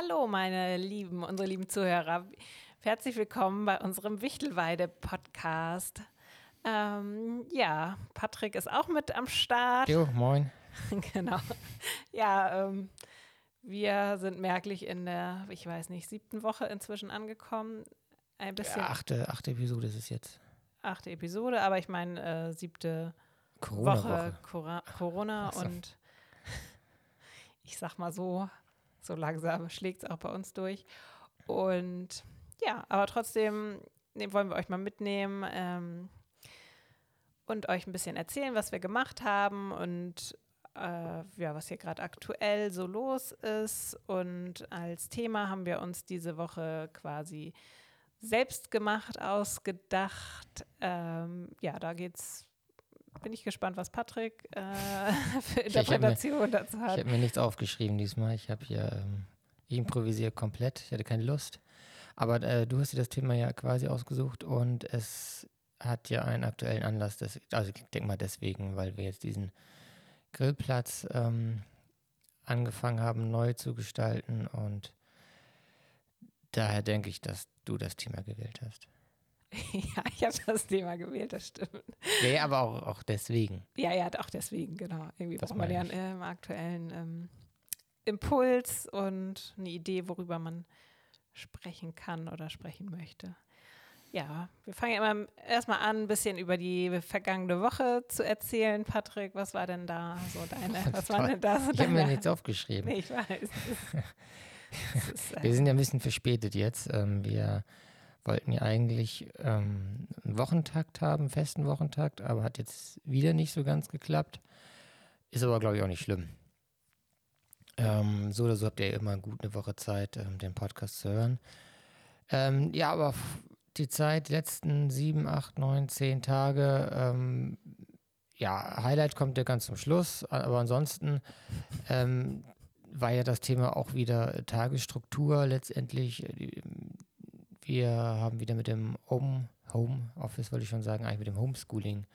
Hallo, meine lieben, unsere lieben Zuhörer. Herzlich willkommen bei unserem Wichtelweide-Podcast. Ähm, ja, Patrick ist auch mit am Start. Jo, moin. genau. Ja, ähm, wir sind merklich in der, ich weiß nicht, siebten Woche inzwischen angekommen. Ein bisschen. Ja, achte, achte Episode ist es jetzt. Achte Episode, aber ich meine äh, siebte Corona Woche, Woche. Cora Corona Ach und ich sag mal so, so langsam schlägt es auch bei uns durch. Und ja, aber trotzdem ne, wollen wir euch mal mitnehmen ähm, und euch ein bisschen erzählen, was wir gemacht haben und äh, ja, was hier gerade aktuell so los ist. Und als Thema haben wir uns diese Woche quasi selbst gemacht, ausgedacht. Ähm, ja, da geht's. Bin ich gespannt, was Patrick äh, für Ich- ich hab mir- Interpretation dazu Ich hat. habe mir nichts aufgeschrieben diesmal. Ich habe hier ähm, improvisiert komplett. Ich hatte keine Lust. Aber äh, du hast dir das Thema ja quasi ausgesucht und es hat ja einen aktuellen Anlass. Des, also ich denke mal deswegen, weil wir jetzt diesen Grillplatz ähm, angefangen haben, neu zu gestalten und daher denke ich, dass du das Thema gewählt hast. ja, ich habe das Thema gewählt, das stimmt. Ja, aber auch, auch deswegen. Ja, ja, auch deswegen, genau. Irgendwie Das braucht man ja einen ähm, aktuellen ähm, Impuls und eine Idee, worüber man sprechen kann oder sprechen möchte. Ja, wir fangen ja immer erstmal an, ein bisschen über die vergangene Woche zu erzählen. Patrick, was war denn da so deine, was waren denn da so Ich habe mir nichts aufgeschrieben. Nee, ich weiß. Ist, äh, Wir sind ja ein bisschen verspätet jetzt. Ähm, wir wollten ja eigentlich ähm, einen Wochentakt haben, einen festen Wochentakt, aber hat jetzt wieder nicht so ganz geklappt. Ist aber, glaube ich, auch nicht schlimm. Ähm, so oder so habt ihr immer gut eine Woche Zeit, ähm, den Podcast zu hören. Ähm, ja, aber die Zeit, die letzten sieben, acht, neun, zehn Tage, ähm, ja, Highlight kommt ja ganz zum Schluss, aber ansonsten ähm, war ja das Thema auch wieder Tagesstruktur letztendlich. äh, Wir haben wieder mit dem Home, Home Office, wollte ich schon sagen, eigentlich mit dem Homeschooling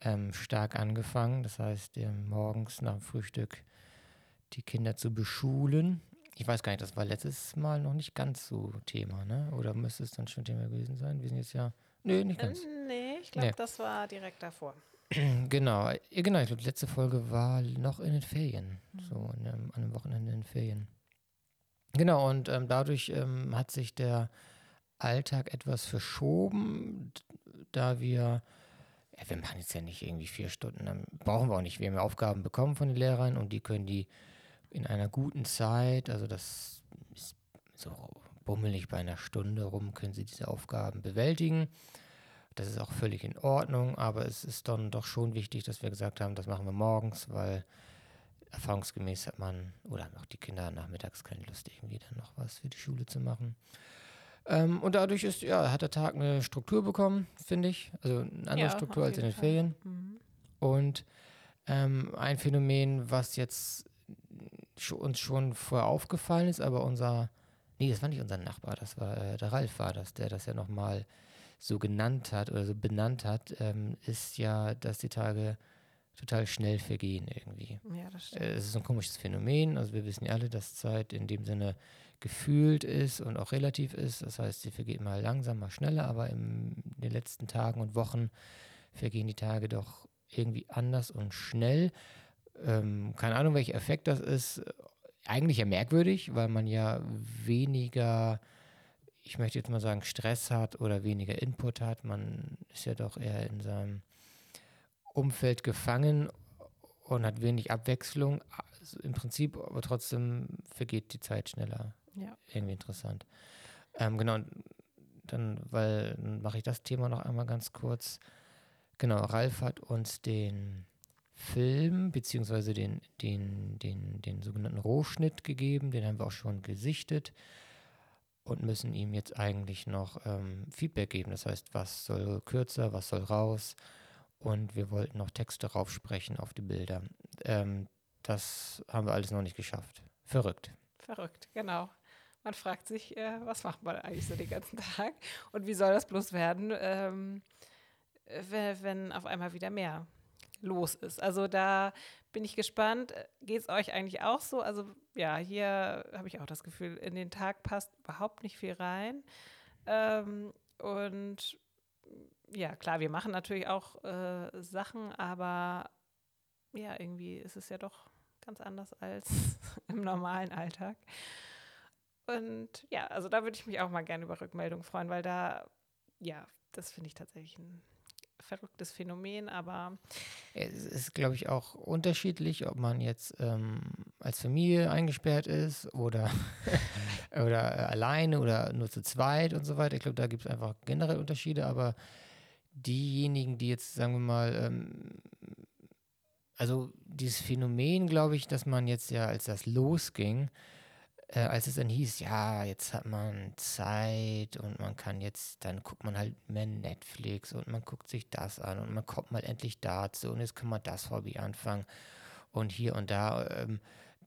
ähm, stark angefangen. Das heißt, ähm, morgens nach dem Frühstück die Kinder zu beschulen. Ich weiß gar nicht, das war letztes Mal noch nicht ganz so Thema, ne? Oder müsste es dann schon Thema gewesen sein? Wir sind jetzt ja. Nö, nicht ganz. nee, ich glaube, Nee. das war direkt davor. Genau, ja, genau. Ich glaube, die letzte Folge war noch in den Ferien, so in einem, an einem Wochenende in den Ferien. Genau, und ähm, dadurch ähm, hat sich der Alltag etwas verschoben, da wir, ja, wir machen jetzt ja nicht irgendwie vier Stunden, dann brauchen wir auch nicht. Wir haben ja Aufgaben bekommen von den Lehrern und die können die in einer guten Zeit, also das ist so bummelig bei einer Stunde rum, können sie diese Aufgaben bewältigen. Das ist auch völlig in Ordnung, aber es ist dann doch schon wichtig, dass wir gesagt haben, das machen wir morgens, weil erfahrungsgemäß hat man, oder haben auch die Kinder nachmittags keine Lust, irgendwie dann noch was für die Schule zu machen. Ähm, und dadurch ist, ja, hat der Tag eine Struktur bekommen, finde ich. Also eine andere Ja, Struktur als in den Fall. Ferien. Mhm. Und ähm, ein Phänomen, was jetzt uns schon vorher aufgefallen ist, aber unser, nee, das war nicht unser Nachbar, das war äh, der Ralf war das, der das ja nochmal so genannt hat oder so benannt hat, ähm, ist ja, dass die Tage total schnell vergehen irgendwie. Ja, das stimmt. Äh, Es ist ein komisches Phänomen. Also wir wissen ja alle, dass Zeit in dem Sinne gefühlt ist und auch relativ ist. Das heißt, sie vergeht mal langsam, mal schneller, aber in den letzten Tagen und Wochen vergehen die Tage doch irgendwie anders und schnell. Ähm, keine Ahnung, welcher Effekt das ist. Eigentlich ja merkwürdig, weil man ja weniger, ich möchte jetzt mal sagen, Stress hat oder weniger Input hat. Man ist ja doch eher in seinem Umfeld gefangen und hat wenig Abwechslung. Also Im Prinzip, aber trotzdem vergeht die Zeit schneller. Ja. Irgendwie interessant. Ähm, genau, dann, weil, dann mache ich das Thema noch einmal ganz kurz. Genau, Ralf hat uns den Film, beziehungsweise den, den, den, den sogenannten Rohschnitt gegeben, den haben wir auch schon gesichtet und müssen ihm jetzt eigentlich noch ähm, Feedback geben. Das heißt, was soll kürzer, was soll raus und wir wollten noch Texte raufsprechen auf die Bilder. Ähm, das haben wir alles noch nicht geschafft. Verrückt. Verrückt, genau. Man fragt sich, äh, was macht man eigentlich so den ganzen Tag und wie soll das bloß werden, ähm, wenn, auf einmal wieder mehr los ist. Also da bin ich gespannt. Geht es euch eigentlich auch so? Also ja, hier habe ich auch das Gefühl, in den Tag passt überhaupt nicht viel rein. Ähm, und ja, klar, wir machen natürlich auch äh, Sachen, aber ja, irgendwie ist es ja doch ganz anders als im normalen Alltag. Und ja, also da würde ich mich auch mal gerne über Rückmeldungen freuen, weil da, ja, das finde ich tatsächlich ein verrücktes Phänomen, aber. Es ist, glaube ich, auch unterschiedlich, ob man jetzt ähm, als Familie eingesperrt ist oder, oder alleine oder nur zu zweit und so weiter. Ich glaube, da gibt es einfach generell Unterschiede, aber diejenigen, die jetzt, sagen wir mal, ähm, also dieses Phänomen, glaube ich, dass man jetzt ja, als das losging, äh, als es dann hieß, ja, jetzt hat man Zeit und man kann jetzt, dann guckt man halt mehr Netflix und man guckt sich das an und man kommt mal endlich dazu und jetzt kann man das Hobby anfangen und hier und da. Ähm,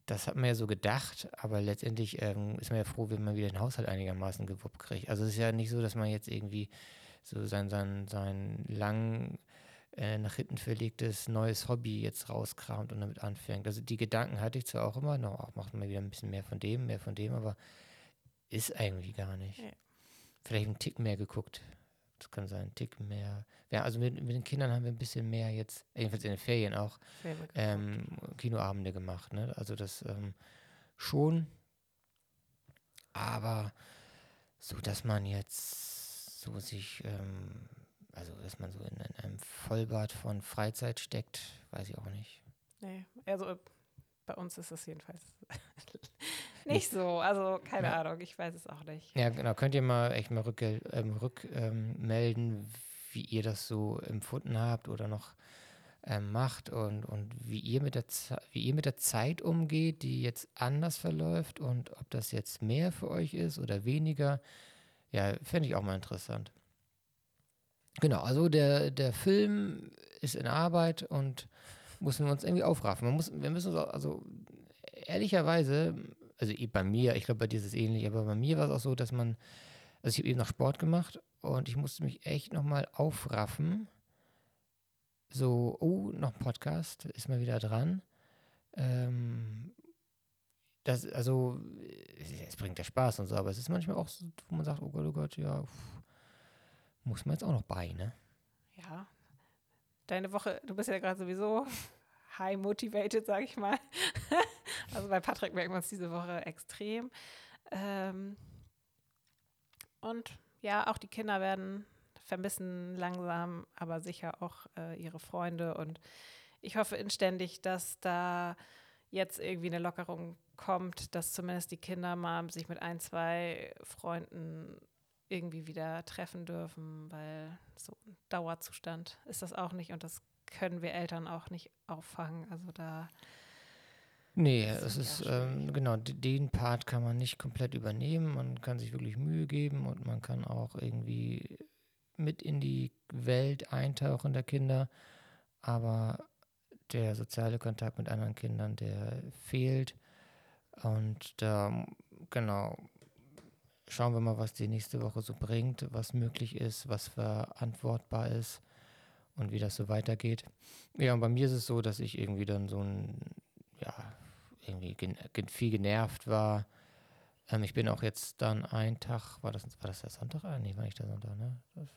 das hat man ja so gedacht, aber letztendlich ähm, ist man ja froh, wenn man wieder den Haushalt einigermaßen gewuppt kriegt. Also es ist ja nicht so, dass man jetzt irgendwie so sein, sein, sein lang äh, nach hinten verlegtes neues Hobby jetzt rauskramt und damit anfängt. Also die Gedanken hatte ich zwar auch immer, noch auch macht man wieder ein bisschen mehr von dem, mehr von dem, aber ist eigentlich gar nicht. Ja. Vielleicht einen Tick mehr geguckt. Das kann sein, ein Tick mehr. Ja, also mit, mit den Kindern haben wir ein bisschen mehr jetzt, jedenfalls in den Ferien auch, ähm, Kinoabende gemacht. Ne? Also das ähm, schon, aber so, dass man jetzt so sich ähm, also, dass man so in, in einem Vollbad von Freizeit steckt, weiß ich auch nicht. Nee, also bei uns ist es jedenfalls nicht so. Also keine ja. Ahnung, ich weiß es auch nicht. Ja, genau. Könnt ihr mal echt mal rückmelden, ähm, rück, ähm, wie ihr das so empfunden habt oder noch ähm, macht und, und wie, ihr mit der wie ihr mit der Zeit umgeht, die jetzt anders verläuft und ob das jetzt mehr für euch ist oder weniger. Ja, fände ich auch mal interessant. Genau, also der, der Film ist in Arbeit und müssen wir uns irgendwie aufraffen. Man muss, wir müssen uns auch, also ehrlicherweise, also bei mir, ich glaube, bei dir ist es ähnlich, aber bei mir war es auch so, dass man, also ich habe eben noch Sport gemacht und ich musste mich echt nochmal aufraffen. So, oh, noch ein Podcast, ist mal wieder dran. Ähm, das, also, es bringt ja Spaß und so, aber es ist manchmal auch so, wo man sagt, oh Gott, oh Gott, ja, pff, muss man jetzt auch noch bei, ne? Ja. Deine Woche, du bist ja gerade sowieso high motivated, sag ich mal. also bei Patrick merken wir es diese Woche extrem. Ähm und ja, auch die Kinder werden vermissen langsam, aber sicher auch äh, ihre Freunde. Und ich hoffe inständig, dass da jetzt irgendwie eine Lockerung kommt, dass zumindest die Kinder mal sich mit ein, zwei Freunden irgendwie wieder treffen dürfen, weil so ein Dauerzustand ist das auch nicht und das können wir Eltern auch nicht auffangen. Also da. Nee, es ist, ähm, genau, den Part kann man nicht komplett übernehmen. Man kann sich wirklich Mühe geben und man kann auch irgendwie mit in die Welt eintauchen der Kinder. Aber der soziale Kontakt mit anderen Kindern, der fehlt. Und da, genau, schauen wir mal, was die nächste Woche so bringt, was möglich ist, was verantwortbar ist und wie das so weitergeht. Ja, und bei mir ist es so, dass ich irgendwie dann so ein, ja, irgendwie gen viel genervt war. Ähm, ich bin auch jetzt dann einen Tag, war das, war das der Sonntag? Ah, nee, war nicht der Sonntag, ne? Das,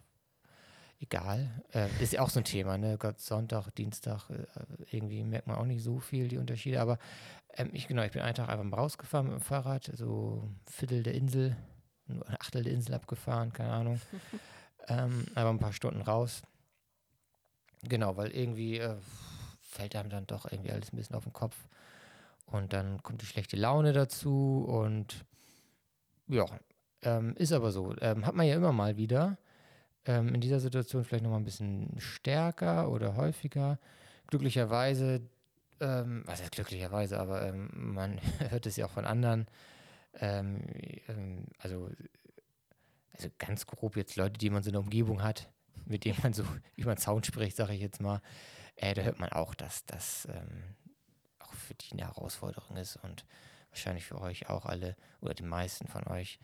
egal. Äh, ist ja auch so ein Thema, ne? Gott, Sonntag, Dienstag, äh, irgendwie merkt man auch nicht so viel die Unterschiede, aber ähm, ich, genau, ich bin einen Tag einfach mal rausgefahren mit dem Fahrrad, so Viertel der Insel, ein Achtel der Insel abgefahren, keine Ahnung. ähm, aber ein paar Stunden raus. Genau, weil irgendwie äh, fällt einem dann doch irgendwie alles ein bisschen auf den Kopf. Und dann kommt die schlechte Laune dazu und ja, ähm, ist aber so. Ähm, hat man ja immer mal wieder. Ähm, in dieser Situation vielleicht nochmal ein bisschen stärker oder häufiger. Glücklicherweise, ähm, was heißt glücklicherweise, aber ähm, man hört es ja auch von anderen, ähm, ähm, also, also ganz grob jetzt Leute, die man so in der Umgebung hat, mit denen man so über den Zaun spricht, sage ich jetzt mal, äh, da hört man auch, dass das ähm, auch für die eine Herausforderung ist und wahrscheinlich für euch auch alle oder die meisten von euch,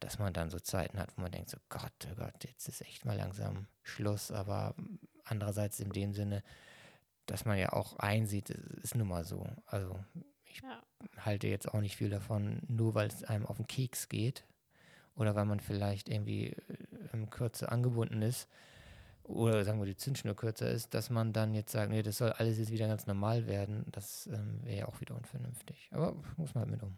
dass man dann so Zeiten hat, wo man denkt, so Gott, oh Gott, jetzt ist echt mal langsam Schluss, aber andererseits in dem Sinne, dass man ja auch einsieht, es ist nun mal so. Also ich Ja. halte jetzt auch nicht viel davon, nur weil es einem auf den Keks geht oder weil man vielleicht irgendwie äh, ähm, kürzer angebunden ist oder sagen wir die Zündschnur kürzer ist, dass man dann jetzt sagt, nee, das soll alles jetzt wieder ganz normal werden. Das ähm, wäre ja auch wieder unvernünftig. Aber muss man halt mit um.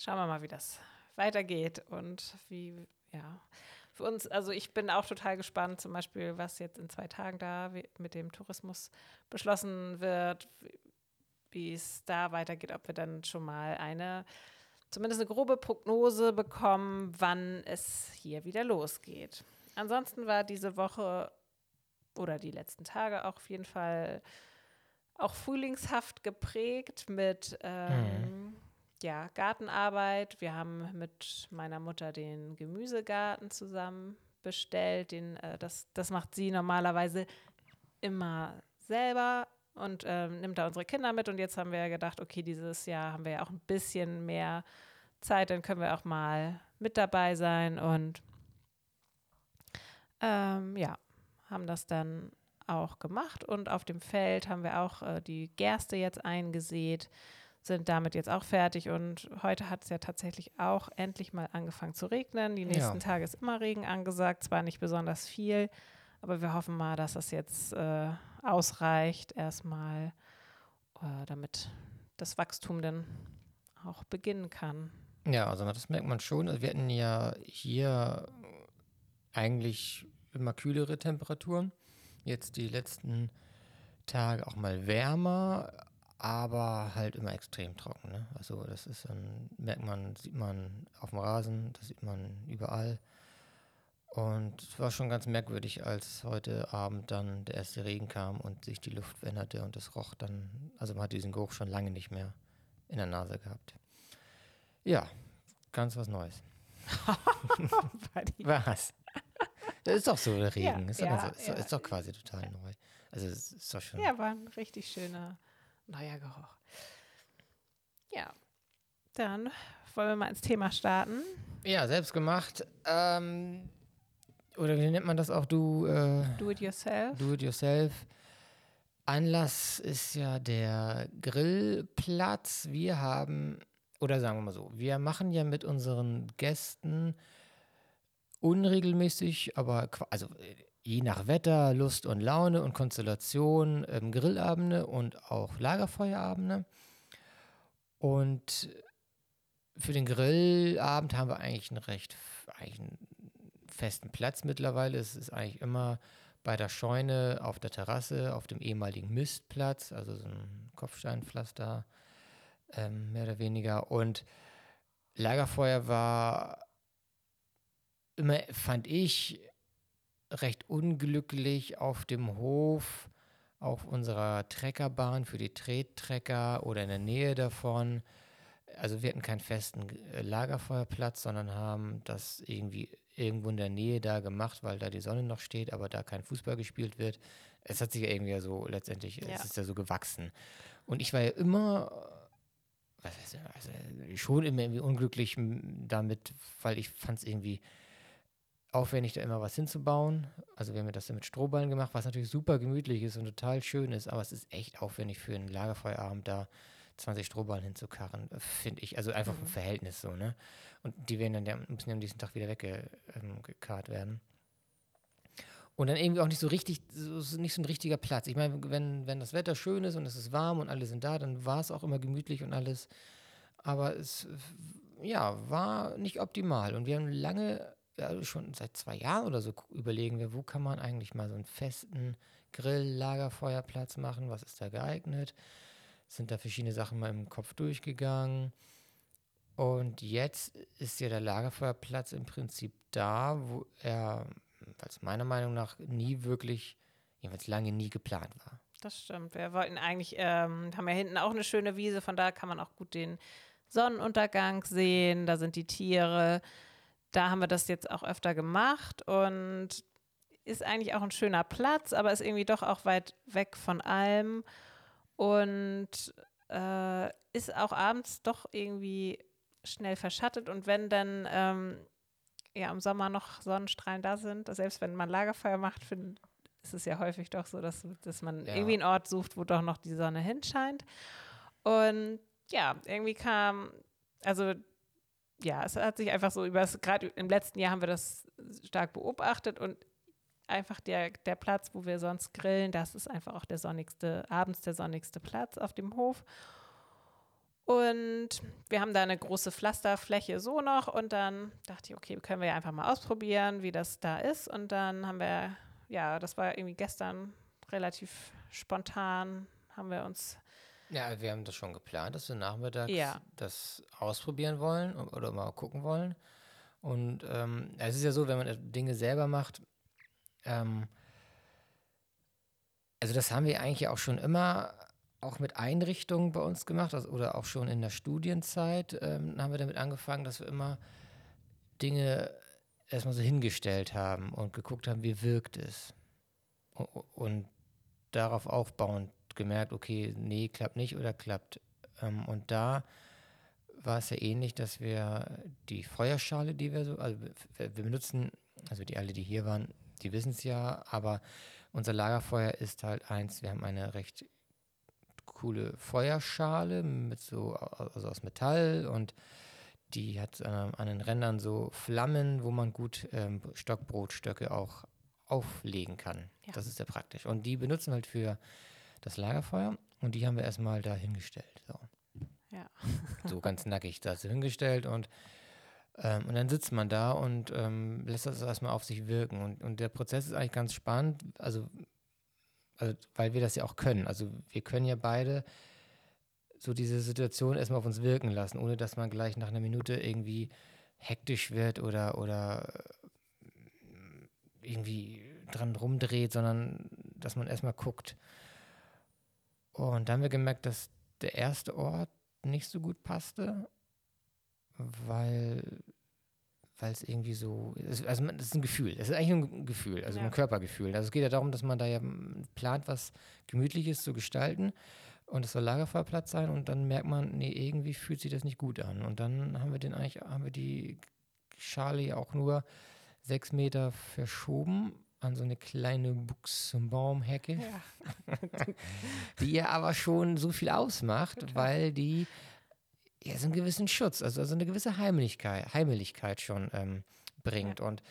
Schauen wir mal, wie das weitergeht und wie, ja. Für uns, also ich bin auch total gespannt, zum Beispiel, was jetzt in zwei Tagen da mit dem Tourismus beschlossen wird, wie- es da weitergeht, ob wir dann schon mal eine, zumindest eine grobe Prognose bekommen, wann es hier wieder losgeht. Ansonsten war diese Woche oder die letzten Tage auch auf jeden Fall auch frühlingshaft geprägt mit ähm, ja, Gartenarbeit. Wir haben mit meiner Mutter den Gemüsegarten zusammen bestellt. Den, äh, das, das macht sie normalerweise immer selber und ähm, nimmt da unsere Kinder mit. Und jetzt haben wir ja gedacht, okay, dieses Jahr haben wir ja auch ein bisschen mehr Zeit, dann können wir auch mal mit dabei sein und ähm, ja, haben das dann auch gemacht. Und auf dem Feld haben wir auch äh, die Gerste jetzt eingesät sind damit jetzt auch fertig und heute hat es ja tatsächlich auch endlich mal angefangen zu regnen. Die nächsten Ja. Tage ist immer Regen angesagt, zwar nicht besonders viel, aber wir hoffen mal, dass das jetzt äh, ausreicht erstmal, äh, damit das Wachstum dann auch beginnen kann. Ja, also das merkt man schon. Also wir hatten ja hier eigentlich immer kühlere Temperaturen. Jetzt die letzten Tage auch mal wärmer, aber halt immer extrem trocken. Ne? Also das ist dann, merkt man, sieht man auf dem Rasen, das sieht man überall. Und es war schon ganz merkwürdig, als heute Abend dann der erste Regen kam und sich die Luft veränderte und es roch dann, also man hat diesen Geruch schon lange nicht mehr in der Nase gehabt. Ja, ganz was Neues. Was? Das ist doch so, der Regen. Ja, ist, doch ja, ganz, ist, doch- ja. ist doch quasi total neu. Also es ist doch schon. ja, war ein richtig schöner neuer Geruch. Ja, dann wollen wir mal ins Thema starten. Ja, selbst gemacht. Ähm, oder wie nennt man das auch? Du, äh, Do it yourself. do it yourself. Anlass ist ja der Grillplatz. Wir haben, oder sagen wir mal so, wir machen ja mit unseren Gästen unregelmäßig, aber also äh, je nach Wetter, Lust und Laune und Konstellation ähm, Grillabende und auch Lagerfeuerabende. Und für den Grillabend haben wir eigentlich einen recht eigentlich einen festen Platz mittlerweile. Es ist eigentlich immer bei der Scheune auf der Terrasse, auf dem ehemaligen Mistplatz, also so ein Kopfsteinpflaster, ähm, mehr oder weniger. Und Lagerfeuer war immer, fand ich, recht unglücklich auf dem Hof, auf unserer Treckerbahn für die Trettrecker oder in der Nähe davon. Also wir hatten keinen festen Lagerfeuerplatz, sondern haben das irgendwie irgendwo in der Nähe da gemacht, weil da die Sonne noch steht, aber da kein Fußball gespielt wird. Es hat sich ja irgendwie so letztendlich, Ja. es ist ja so gewachsen. Und ich war ja immer, was heißt, also schon immer irgendwie unglücklich damit, weil ich fand es irgendwie aufwendig, da immer was hinzubauen. Also wir haben ja das ja mit Strohballen gemacht, was natürlich super gemütlich ist und total schön ist, aber es ist echt aufwendig für einen Lagerfeuerabend da 20 Strohballen hinzukarren, äh, finde ich. Also einfach im Verhältnis so, ne? Und die werden dann, ja, müssen am nächsten Tag wieder weggekarrt werden. Und dann irgendwie auch nicht so richtig, so, nicht so ein richtiger Platz. Ich meine, wenn, wenn das Wetter schön ist und es ist warm und alle sind da, dann war es auch immer gemütlich und alles. Aber es, ja, war nicht optimal. Und wir haben lange, ja, schon seit zwei Jahren oder so überlegen wir, wo kann man eigentlich mal so einen festen Grill-Lagerfeuerplatz machen? Was ist da geeignet? Sind da verschiedene Sachen mal im Kopf durchgegangen. Und jetzt ist ja der Lagerfeuerplatz im Prinzip da, wo er, was meiner Meinung nach nie wirklich, jedenfalls lange nie geplant war. Das stimmt. Wir wollten eigentlich, ähm, haben ja hinten auch eine schöne Wiese, von da kann man auch gut den Sonnenuntergang sehen. Da sind die Tiere. Da haben wir das jetzt auch öfter gemacht und ist eigentlich auch ein schöner Platz, aber ist irgendwie doch auch weit weg von allem und äh, ist auch abends doch irgendwie schnell verschattet. Und wenn dann ähm, ja im Sommer noch Sonnenstrahlen da sind, selbst wenn man Lagerfeuer macht, find, es ist ja häufig doch so, dass, dass man Ja. irgendwie einen Ort sucht, wo doch noch die Sonne hinscheint. Und ja, irgendwie kam, also ja, es hat sich einfach so über das, gerade im letzten Jahr haben wir das stark beobachtet und einfach der, der Platz, wo wir sonst grillen, das ist einfach auch der sonnigste, abends der sonnigste Platz auf dem Hof. Und wir haben da eine große Pflasterfläche so noch und dann dachte ich, okay, können wir ja einfach mal ausprobieren, wie das da ist. Und dann haben wir, ja, das war irgendwie gestern relativ spontan, haben wir uns, Ja, wir haben das schon geplant, dass wir nachmittags Ja. das ausprobieren wollen oder mal gucken wollen. Und ähm, es ist ja so, wenn man Dinge selber macht, ähm, also das haben wir eigentlich auch schon immer auch mit Einrichtungen bei uns gemacht, also, oder auch schon in der Studienzeit ähm, haben wir damit angefangen, dass wir immer Dinge erstmal so hingestellt haben und geguckt haben, wie wirkt es. Und, darauf aufbauend gemerkt, okay, nee, klappt nicht oder klappt. Ähm, und da war es ja ähnlich, dass wir die Feuerschale, die wir so, also wir benutzen, also die alle, die hier waren, die wissen es ja, aber unser Lagerfeuer ist halt eins, wir haben eine recht coole Feuerschale mit so, also aus Metall und die hat ähm, an den Rändern so Flammen, wo man gut ähm, Stockbrotstöcke auch auflegen kann. Ja. Das ist sehr praktisch. Und die benutzen wir halt für das Lagerfeuer und die haben wir erstmal da hingestellt. So, ja, so ganz nackig da hingestellt und, ähm, und dann sitzt man da und ähm, lässt das erstmal auf sich wirken. Und, und der Prozess ist eigentlich ganz spannend, also, also weil wir das ja auch können. Also wir können ja beide so diese Situation erstmal auf uns wirken lassen, ohne dass man gleich nach einer Minute irgendwie hektisch wird oder, oder äh, irgendwie dran rumdreht, sondern dass man erstmal guckt. Und dann haben wir gemerkt, dass der erste Ort nicht so gut passte, weil weil es irgendwie so, es- also man- das ist ein Gefühl, es ist eigentlich ein Gefühl, also Ja. ein Körpergefühl. Also es geht ja darum, dass man da ja mm, plant, was Gemütliches zu gestalten und es soll Lagerfeuerplatz sein und dann merkt man, nee, irgendwie fühlt sich das nicht gut an. Und dann haben wir den eigentlich, haben wir die Schale ja auch nur sechs Meter verschoben an so eine kleine Buchsbaumhecke ja, die ja aber schon so viel ausmacht, weil die ja so einen gewissen Schutz, also, also eine gewisse Heimlichkeit, Heimeligkeit schon ähm, bringt. Und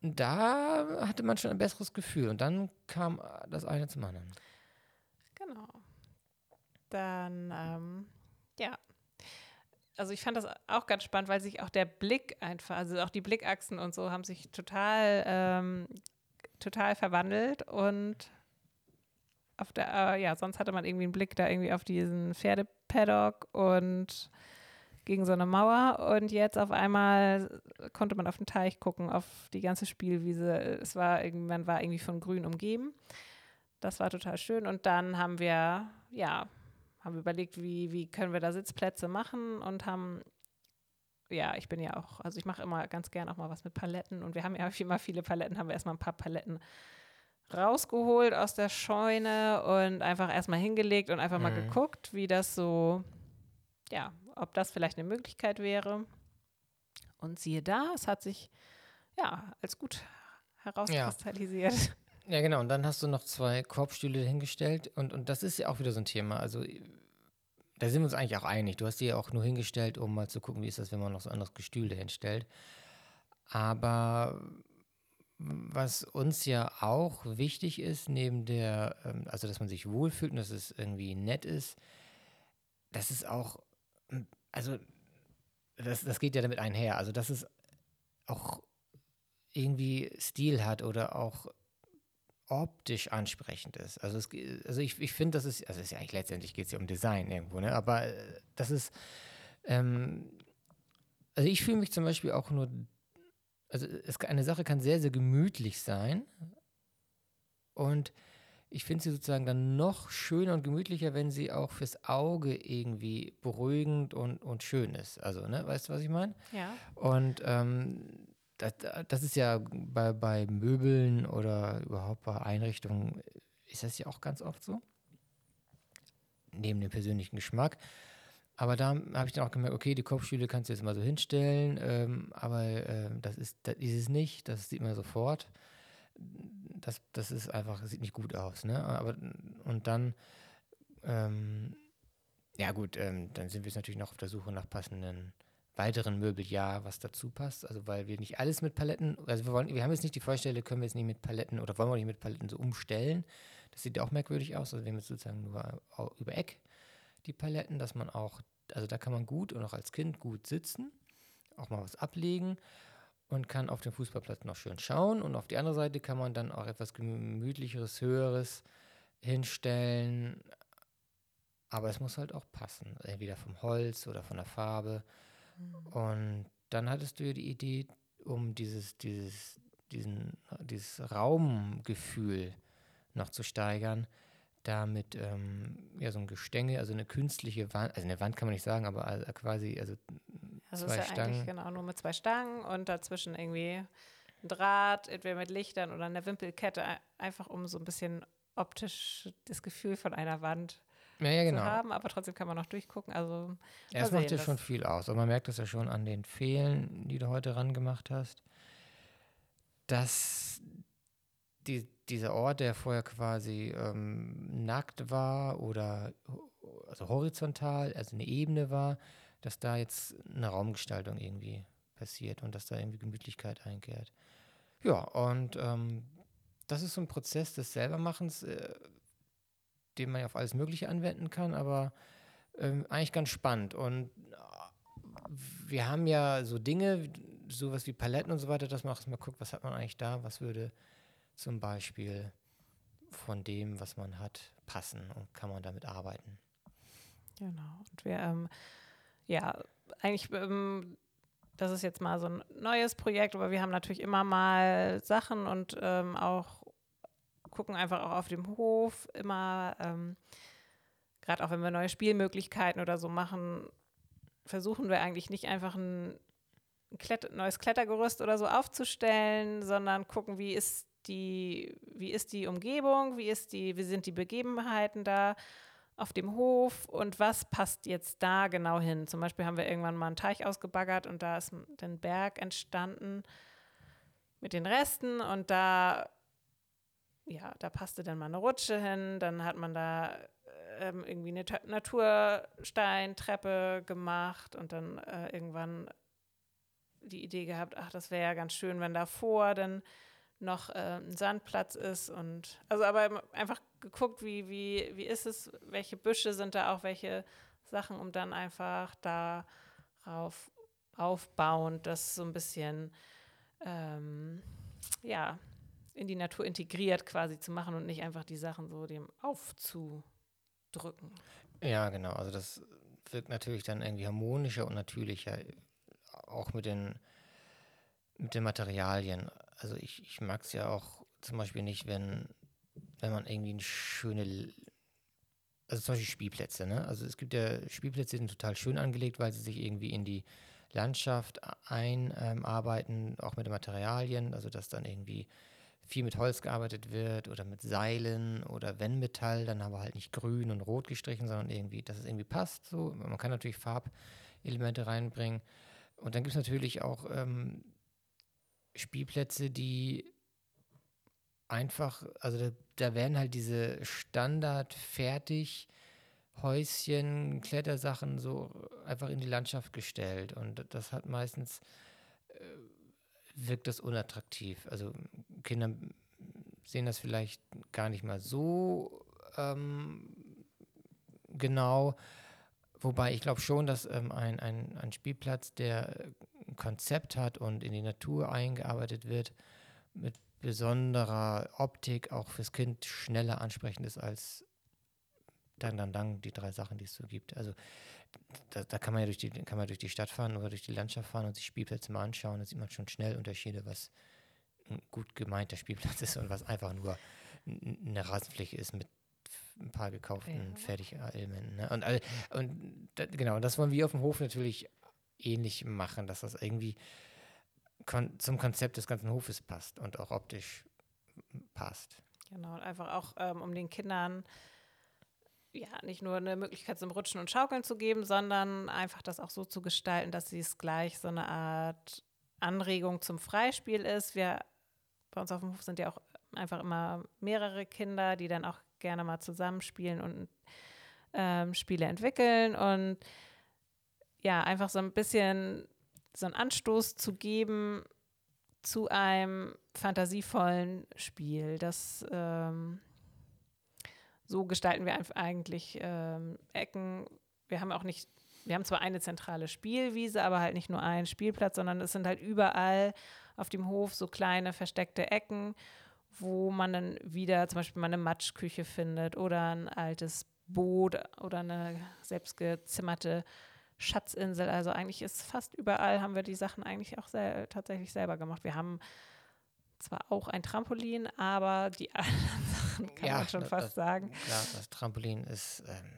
da hatte man schon ein besseres Gefühl. Und dann kam äh, das eine zum anderen. genau. Dann, ähm, ja. Also ich fand das auch ganz spannend, weil sich auch der Blick einfach, also auch die Blickachsen und so haben sich total, ähm, total verwandelt und auf der, äh, ja, sonst hatte man irgendwie einen Blick da irgendwie auf diesen Pferdepaddock und gegen so eine Mauer und jetzt auf einmal konnte man auf den Teich gucken, auf die ganze Spielwiese. Es war irgendwann war irgendwie von Grün umgeben. Das war total schön und dann haben wir, ja, haben überlegt, wie, wie können wir da Sitzplätze machen und haben ja, ich bin ja auch, also ich mache immer ganz gern auch mal was mit Paletten und wir haben ja immer viele Paletten, haben wir erstmal ein paar Paletten rausgeholt aus der Scheune und einfach erstmal hingelegt und einfach mal Mhm. geguckt, wie das so, ja, ob das vielleicht eine Möglichkeit wäre. Und siehe da, es hat sich ja als gut herauskristallisiert. Ja, genau. Und dann hast du noch zwei Korbstühle hingestellt. Und, und das ist ja auch wieder so ein Thema. Also da sind wir uns eigentlich auch einig. Du hast die ja auch nur hingestellt, um mal zu gucken, wie ist das, wenn man noch so ein anderes Gestühl dahin stellt. Aber was uns ja auch wichtig ist, neben der, ähm, also dass man sich wohlfühlt und dass es irgendwie nett ist, dass es auch, ähm, also das, das geht ja damit einher, also dass es auch irgendwie Stil hat oder auch optisch ansprechend ist. Also, es, also ich, ich finde, das ist, also es ist ja eigentlich letztendlich geht es ja um Design irgendwo, ne? Aber äh, das ist, ähm, also ich fühle mich zum Beispiel auch nur, also es, eine Sache kann sehr, sehr gemütlich sein und ich finde sie sozusagen dann noch schöner und gemütlicher, wenn sie auch fürs Auge irgendwie beruhigend und, und schön ist. Also, ne, weißt du, was ich meine? Ja. Und ähm, das, das ist ja bei, bei Möbeln oder überhaupt bei Einrichtungen, ist das ja auch ganz oft so. Neben dem persönlichen Geschmack. Aber da habe ich dann auch gemerkt, okay, die Kopfstühle kannst du jetzt mal so hinstellen, ähm, aber ähm, das, ist, das ist es nicht, das sieht man sofort. das, das ist einfach, sieht nicht gut aus. Ne? Aber, und dann, ähm, ja gut, ähm, dann sind wir jetzt natürlich noch auf der Suche nach passenden weiteren Möbeljahr, was dazu passt. Also weil wir nicht alles mit Paletten, also wir wollen, wir haben jetzt nicht die Vorstelle, können wir jetzt nicht mit Paletten oder wollen wir nicht mit Paletten so umstellen. Das sieht auch merkwürdig aus. Also wir haben jetzt sozusagen nur über Eck die Paletten, dass man auch, also da kann man gut und auch als Kind gut sitzen, auch mal was ablegen und kann auf dem Fußballplatz noch schön schauen. Und auf die andere Seite kann man dann auch etwas gemütlicheres, höheres hinstellen. Aber es muss halt auch passen, entweder vom Holz oder von der Farbe. Mhm. Und dann hattest du ja die Idee, um dieses, dieses, diesen, dieses Raumgefühl noch zu steigern, damit ähm, ja so ein Gestänge, also eine künstliche Wand, also eine Wand kann man nicht sagen, aber also quasi, also also zwei ist ja Stangen. eigentlich genau nur mit zwei Stangen und dazwischen irgendwie ein Draht, entweder mit Lichtern oder eine Wimpelkette, einfach um so ein bisschen optisch das Gefühl von einer Wand ja, ja, genau. zu haben, aber trotzdem kann man noch durchgucken. Also ja, es macht ja schon viel aus. Und man merkt das ja schon an den Fehlen, die du heute ran gemacht hast, dass die, dieser Ort, der vorher quasi ähm, nackt war oder also horizontal, also eine Ebene war, dass da jetzt eine Raumgestaltung irgendwie passiert und dass da irgendwie Gemütlichkeit einkehrt. Ja, und ähm, das ist so ein Prozess des Selbermachens, äh, den man ja auf alles Mögliche anwenden kann, aber ähm, eigentlich ganz spannend. Und äh, wir haben ja so Dinge, sowas wie Paletten und so weiter, dass man auch mal guckt, was hat man eigentlich da, was würde zum Beispiel von dem, was man hat, passen und kann man damit arbeiten. Genau. Und wir ähm, ja, eigentlich, ähm, das ist jetzt mal so ein neues Projekt, aber wir haben natürlich immer mal Sachen und ähm, auch gucken einfach auch auf dem Hof immer, ähm, gerade auch wenn wir neue Spielmöglichkeiten oder so machen, versuchen wir eigentlich nicht einfach ein Klett neues Klettergerüst oder so aufzustellen, sondern gucken, wie ist die, wie ist die Umgebung, wie ist die, wie sind die Begebenheiten da auf dem Hof und was passt jetzt da genau hin? Zum Beispiel haben wir irgendwann mal einen Teich ausgebaggert und da ist ein Berg entstanden mit den Resten und da, ja, da passte dann mal eine Rutsche hin, dann hat man da ähm, irgendwie eine Natursteintreppe gemacht und dann äh, irgendwann die Idee gehabt, ach, das wäre ja ganz schön, wenn davor dann noch äh, ein Sandplatz ist und also aber einfach geguckt, wie, wie, wie ist es, welche Büsche sind da auch, welche Sachen, um dann einfach darauf aufbauend das so ein bisschen ähm, ja, in die Natur integriert quasi zu machen und nicht einfach die Sachen so dem aufzudrücken. Ja, genau. Also das wirkt natürlich dann irgendwie harmonischer und natürlicher, auch mit den, mit den Materialien. Also ich, ich mag es ja auch zum Beispiel nicht, wenn wenn man irgendwie eine schöne, also zum Beispiel Spielplätze, ne? Also es gibt ja Spielplätze, die sind total schön angelegt, weil sie sich irgendwie in die Landschaft einarbeiten, ähm, auch mit den Materialien, also dass dann irgendwie viel mit Holz gearbeitet wird oder mit Seilen oder wenn Metall, dann aber halt nicht grün und rot gestrichen, sondern irgendwie, dass es irgendwie passt. So. Man kann natürlich Farbelemente reinbringen. Und dann gibt es natürlich auch ähm, Spielplätze, die einfach, also da, da werden halt diese Standard-fertig Häuschen, Klettersachen so einfach in die Landschaft gestellt. Und das hat meistens, äh, wirkt das unattraktiv. Also Kinder sehen das vielleicht gar nicht mal so ähm, genau. Wobei ich glaube schon, dass ähm, ein, ein, ein Spielplatz, der ein Konzept hat und in die Natur eingearbeitet wird, mit besonderer Optik auch fürs Kind schneller ansprechend ist als dann, dann, dann die drei Sachen, die es so gibt. Also da, da, kann man ja durch die, kann man durch die Stadt fahren oder durch die Landschaft fahren und sich Spielplätze mal anschauen. Da sieht man schon schnell Unterschiede, was ein gut gemeinter Spielplatz ist und was einfach nur eine Rasenfläche ist mit ein paar gekauften ja. Fertigelementen. Ne? Und, und da, genau, das wollen wir auf dem Hof natürlich ähnlich machen, dass das irgendwie kon zum Konzept des ganzen Hofes passt und auch optisch passt. Genau, und einfach auch, ähm, um den Kindern ja nicht nur eine Möglichkeit zum Rutschen und Schaukeln zu geben, sondern einfach das auch so zu gestalten, dass sie es gleich so eine Art Anregung zum Freispiel ist. Wir bei uns auf dem Hof sind ja auch einfach immer mehrere Kinder, die dann auch gerne mal zusammenspielen und ähm, Spiele entwickeln und ja, einfach so ein bisschen so einen Anstoß zu geben zu einem fantasievollen Spiel. Das ähm, so gestalten wir eigentlich ähm, Ecken. Wir haben auch nicht, wir haben zwar eine zentrale Spielwiese, aber halt nicht nur einen Spielplatz, sondern es sind halt überall auf dem Hof so kleine versteckte Ecken, wo man dann wieder zum Beispiel mal eine Matschküche findet oder ein altes Boot oder eine selbstgezimmerte Schatzinsel. Also eigentlich ist fast überall haben wir die Sachen eigentlich auch sel tatsächlich selber gemacht. Wir haben zwar auch ein Trampolin, aber die anderen Sachen kann ja, man schon das, fast sagen. Klar, das Trampolin ist, ähm,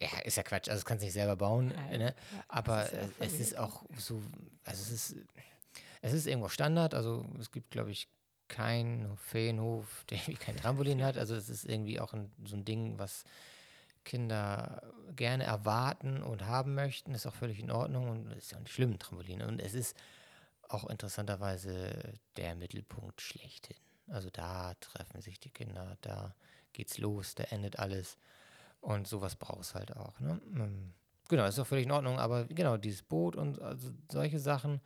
ja, ist ja Quatsch. Also das kannst du nicht selber bauen, ja, ne? ja, aber ist es ist auch so, also es ist, es ist irgendwo Standard. Also es gibt, glaube ich, keinen Feenhof, der irgendwie kein Trampolin hat. Also es ist irgendwie auch ein, so ein Ding, was Kinder gerne erwarten und haben möchten, ist auch völlig in Ordnung und ist ja nicht schlimm, Trampolin. Und es ist auch interessanterweise der Mittelpunkt schlechthin. Also da treffen sich die Kinder, da geht's los, da endet alles. Und sowas brauchst halt auch. Ne? Ähm, genau, ist auch völlig in Ordnung, aber genau, dieses Boot und also solche Sachen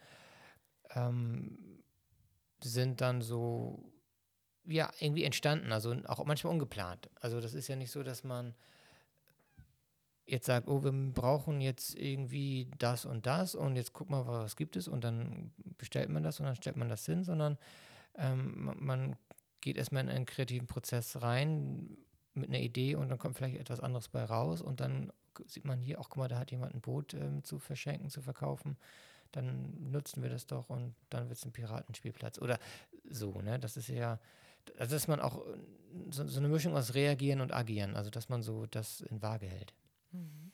ähm, sind dann so, ja, irgendwie entstanden, also auch manchmal ungeplant. Also das ist ja nicht so, dass man jetzt sagt, oh, wir brauchen jetzt irgendwie das und das und jetzt guck mal, was gibt es und dann bestellt man das und dann stellt man das hin, sondern ähm, man geht erstmal in einen kreativen Prozess rein mit einer Idee und dann kommt vielleicht etwas anderes bei raus und dann sieht man hier auch, guck mal, da hat jemand ein Boot ähm, zu verschenken, zu verkaufen, dann nutzen wir das doch und dann wird es ein Piratenspielplatz oder so, ne, das ist ja, also dass man auch so, so eine Mischung aus reagieren und agieren, also dass man so das in Waage hält. Mhm.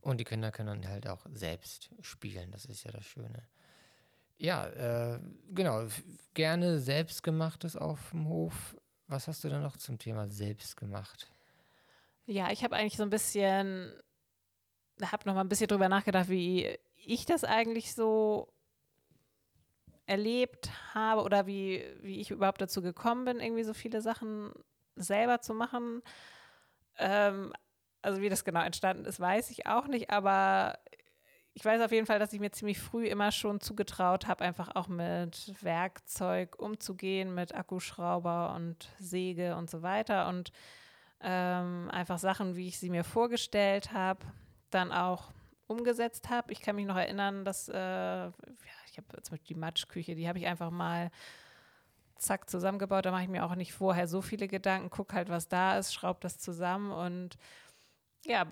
Und die Kinder können dann halt auch selbst spielen, das ist ja das Schöne. Ja, äh, genau, gerne selbstgemachtes auf dem Hof. Was hast du da noch zum Thema selbstgemacht? Ja, ich habe eigentlich so ein bisschen, habe noch mal ein bisschen drüber nachgedacht, wie ich das eigentlich so erlebt habe oder wie, wie ich überhaupt dazu gekommen bin, irgendwie so viele Sachen selber zu machen. Ähm, also wie das genau entstanden ist, weiß ich auch nicht, aber ich weiß auf jeden Fall, dass ich mir ziemlich früh immer schon zugetraut habe, einfach auch mit Werkzeug umzugehen, mit Akkuschrauber und Säge und so weiter und ähm, einfach Sachen, wie ich sie mir vorgestellt habe, dann auch umgesetzt habe. Ich kann mich noch erinnern, dass äh, ja, ich habe zum Beispiel die Matschküche, die habe ich einfach mal zack zusammengebaut. Da mache ich mir auch nicht vorher so viele Gedanken, guck halt, was da ist, schraub das zusammen und ja,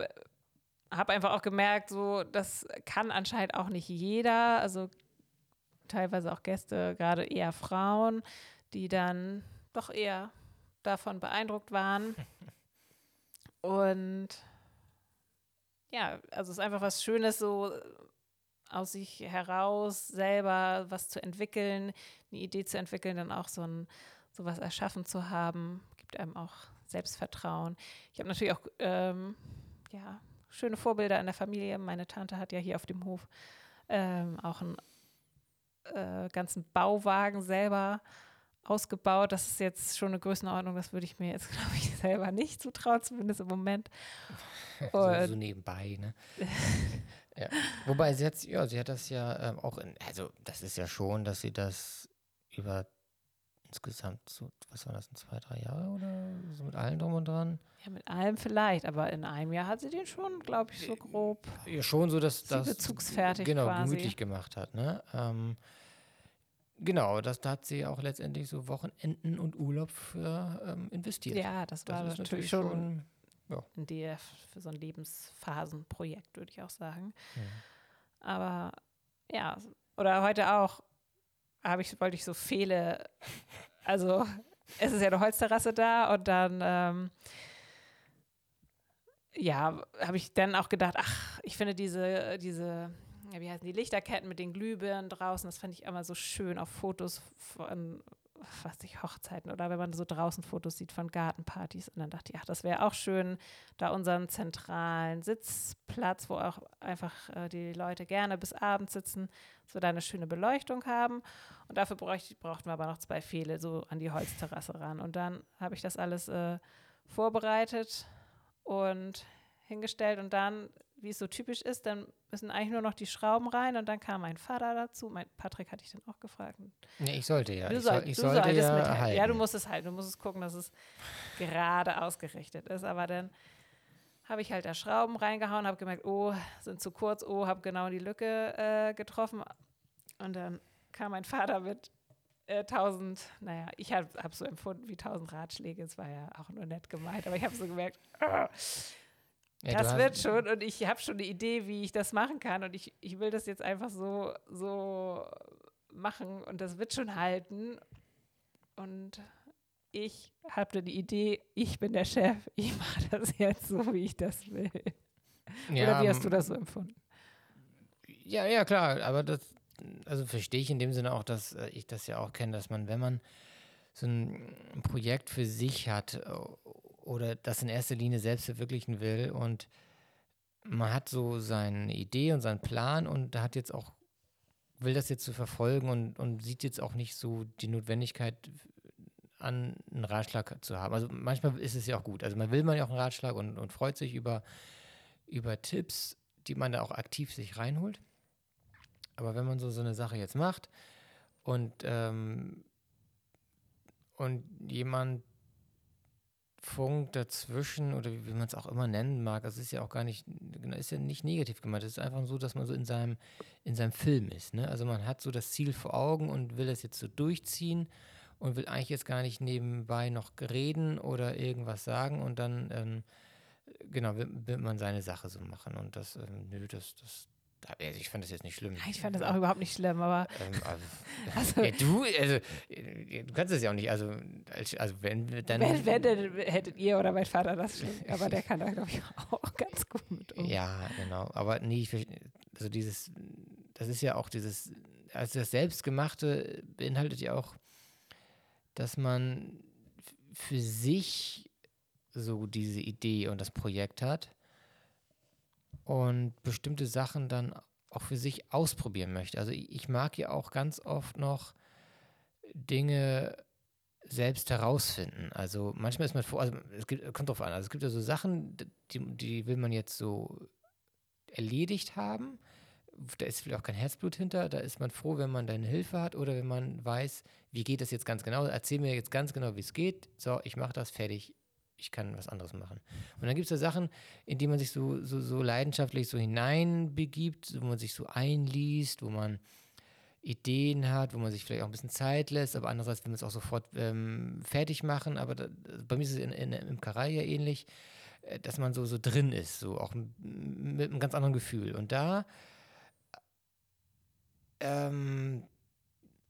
habe einfach auch gemerkt, so das kann anscheinend auch nicht jeder. Also teilweise auch Gäste, gerade eher Frauen, die dann doch eher davon beeindruckt waren. Und ja, also es ist einfach was Schönes, so aus sich heraus selber was zu entwickeln, eine Idee zu entwickeln, dann auch so ein sowas erschaffen zu haben, gibt einem auch Selbstvertrauen. Ich habe natürlich auch ähm, ja, schöne Vorbilder in der Familie. Meine Tante hat ja hier auf dem Hof ähm, auch einen äh, ganzen Bauwagen selber ausgebaut. Das ist jetzt schon eine Größenordnung, das würde ich mir jetzt, glaube ich, selber nicht zutrauen, zumindest im Moment. so, so nebenbei, ne? Ja. Wobei sie hat, ja, sie hat das ja ähm, auch in, also das ist ja schon, dass sie das über insgesamt so, was war das, in zwei, drei Jahre oder so mit allem drum und dran? Ja, mit allem vielleicht, aber in einem Jahr hat sie den schon, glaube ich, so grob. Ja, schon so, dass das bezugsfertig genau quasi. gemütlich gemacht hat, ne? Ähm, genau, das da hat sie auch letztendlich so Wochenenden und Urlaub für ähm, investiert. Ja, das war das natürlich, natürlich, schon ja. in der für so ein Lebensphasenprojekt, würde ich auch sagen. Ja. Aber ja, oder heute auch habe ich, wollte ich so Fehle, also es ist ja eine Holzterrasse da und dann ähm, ja, habe ich dann auch gedacht, ach, ich finde diese, diese, wie heißen die Lichterketten mit den Glühbirnen draußen, das fand ich immer so schön auf Fotos von was ich, Hochzeiten oder wenn man so draußen Fotos sieht von Gartenpartys. Und dann dachte ich, ach, das wäre auch schön, da unseren zentralen Sitzplatz, wo auch einfach äh, die Leute gerne bis abends sitzen, wir da eine schöne Beleuchtung haben. Und dafür bräuchte, brauchten wir aber noch zwei Pfähle so an die Holzterrasse ran. Und dann habe ich das alles äh, vorbereitet und hingestellt und dann wie es so typisch ist, dann müssen eigentlich nur noch die Schrauben rein und dann kam mein Vater dazu. Mein Patrick hatte ich dann auch gefragt. Nee, ich sollte ja. Du, ich, soll, ich du sollte solltest ja mithalten. halten. Ja, du musst es halten. Du musst es gucken, dass es gerade ausgerichtet ist. Aber dann habe ich halt da Schrauben reingehauen, habe gemerkt, oh, sind zu kurz, oh, habe genau die Lücke äh, getroffen. Und dann kam mein Vater mit äh, tausend, naja, ich habe hab so empfunden wie tausend Ratschläge. Es war ja auch nur nett gemeint, aber ich habe so gemerkt, oh, Ja, das wird schon und ich habe schon eine Idee, wie ich das machen kann und ich, ich will das jetzt einfach so, so machen und das wird schon halten. Und ich habe die Idee, ich bin der Chef, ich mache das jetzt so, wie ich das will. Ja, Oder wie hast du das so empfunden? Ja, ja, klar, aber das, also verstehe ich in dem Sinne auch, dass äh, ich das ja auch kenne, dass man, wenn man so ein Projekt für sich hat äh, oder das in erster Linie selbst verwirklichen will und man hat so seine Idee und seinen Plan und hat jetzt auch, will das jetzt zu verfolgen und, und sieht jetzt auch nicht so die Notwendigkeit an, einen Ratschlag zu haben. Also manchmal ist es ja auch gut. Also man will man ja auch einen Ratschlag und, und freut sich über, über Tipps, die man da auch aktiv sich reinholt. Aber wenn man so, so eine Sache jetzt macht und, ähm, und jemand funkt dazwischen oder wie, man es auch immer nennen mag, es ist ja auch gar nicht, ist ja nicht negativ gemeint, es ist einfach so, dass man so in seinem, in seinem Film ist. Ne? Also man hat so das Ziel vor Augen und will es jetzt so durchziehen und will eigentlich jetzt gar nicht nebenbei noch reden oder irgendwas sagen und dann, ähm, genau, will, will man seine Sache so machen und das, ähm, nö, das, das, also ich fand das jetzt nicht schlimm. Ich fand das auch überhaupt nicht schlimm, aber Ähm, also, Also- ja, du, also, du kannst es ja auch nicht, also, als, also wenn wir dann. wenn, wenn, dann hättet ihr oder mein Vater das schlimm. Aber der kann da, glaube ich, auch ganz gut mit um. Ja, genau. Aber nee, ich, also dieses, das ist ja auch dieses, also das Selbstgemachte beinhaltet ja auch, dass man für sich so diese Idee und das Projekt hat und bestimmte Sachen dann auch für sich ausprobieren möchte. Also ich, mag ja auch ganz oft noch Dinge selbst herausfinden. Also manchmal ist man vor, also es gibt, kommt drauf an, also es gibt ja so Sachen, die, die will man jetzt so erledigt haben. Da ist vielleicht auch kein Herzblut hinter. Da ist man froh, wenn man deine Hilfe hat oder wenn man weiß, wie geht das jetzt ganz genau. Erzähl mir jetzt ganz genau, wie es geht. So, ich mache das fertig. Ich kann was anderes machen. Und dann gibt es ja Sachen, in die man sich so, so, so leidenschaftlich so hineinbegibt, wo man sich so einliest, wo man Ideen hat, wo man sich vielleicht auch ein bisschen Zeit lässt, aber andererseits will man es auch sofort ähm, fertig machen. Aber da, bei mir ist es in, in, im Imkerei ja ähnlich, äh, dass man so, so drin ist, so auch mit einem ganz anderen Gefühl. Und da, ähm,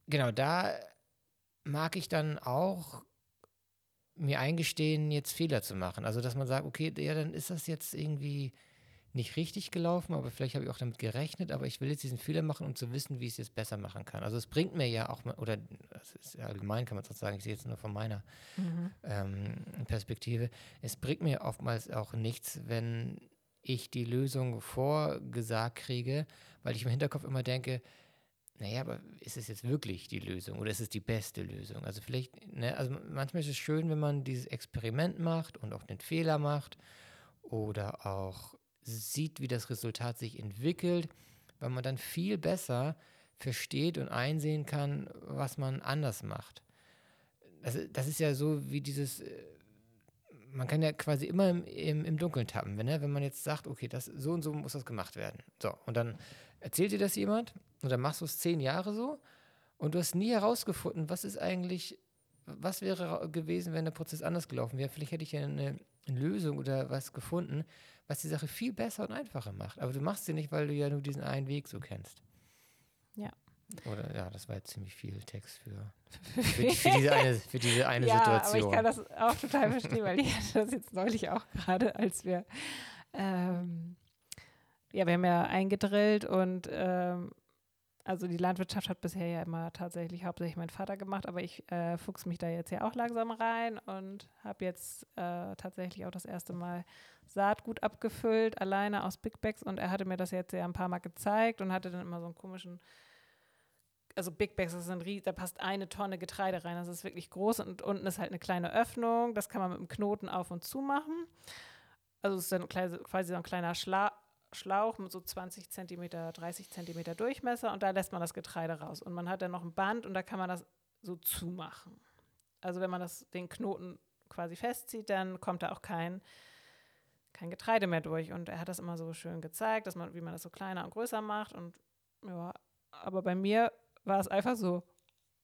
genau, da mag ich dann auch mir eingestehen, jetzt Fehler zu machen. Also, dass man sagt, okay, ja, dann ist das jetzt irgendwie nicht richtig gelaufen, aber vielleicht habe ich auch damit gerechnet, aber ich will jetzt diesen Fehler machen, um zu wissen, wie ich es jetzt besser machen kann. Also es bringt mir ja auch, oder das ist ja allgemein, kann man so sagen, ich sehe jetzt nur von meiner Mhm. ähm, Perspektive, es bringt mir oftmals auch nichts, wenn ich die Lösung vorgesagt kriege, weil ich im Hinterkopf immer denke, naja, aber ist es jetzt wirklich die Lösung oder ist es die beste Lösung? Also vielleicht, ne, also manchmal ist es schön, wenn man dieses Experiment macht und auch den Fehler macht oder auch sieht, wie das Resultat sich entwickelt, weil man dann viel besser versteht und einsehen kann, was man anders macht. Das, das ist ja so wie dieses, äh, man kann ja quasi immer im, im, im Dunkeln tappen, wenn, ne? wenn man jetzt sagt, okay, das, so und so muss das gemacht werden. So, und dann erzählt dir das jemand und dann machst du es zehn Jahre so und du hast nie herausgefunden, was ist eigentlich, was wäre gewesen, wenn der Prozess anders gelaufen wäre. Vielleicht hätte ich ja eine, eine Lösung oder was gefunden, was die Sache viel besser und einfacher macht. Aber du machst sie nicht, weil du ja nur diesen einen Weg so kennst. Ja. Oder ja, das war jetzt ziemlich viel Text für, für, für diese eine, für diese eine ja, Situation. aber ich kann das auch total verstehen, weil ich hatte das jetzt neulich auch gerade, als wir, ähm, ja, wir haben ja eingedrillt und ähm, also die Landwirtschaft hat bisher ja immer tatsächlich hauptsächlich mein Vater gemacht, aber ich äh, fuchs mich da jetzt ja auch langsam rein und habe jetzt äh, tatsächlich auch das erste Mal Saatgut abgefüllt, alleine aus Big Bags und er hatte mir das jetzt ja ein paar Mal gezeigt und hatte dann immer so einen komischen also Big Bags, das sind, da passt eine Tonne Getreide rein. Das ist wirklich groß und unten ist halt eine kleine Öffnung. Das kann man mit einem Knoten auf und zu machen. Also es ist dann quasi so ein kleiner Schla Schlauch mit so 20 Zentimeter, 30 Zentimeter Durchmesser und da lässt man das Getreide raus. Und man hat dann noch ein Band und da kann man das so zumachen. Also wenn man das, den Knoten quasi festzieht, dann kommt da auch kein, kein Getreide mehr durch. Und er hat das immer so schön gezeigt, dass man, wie man das so kleiner und größer macht. Und ja, aber bei mir war es einfach so,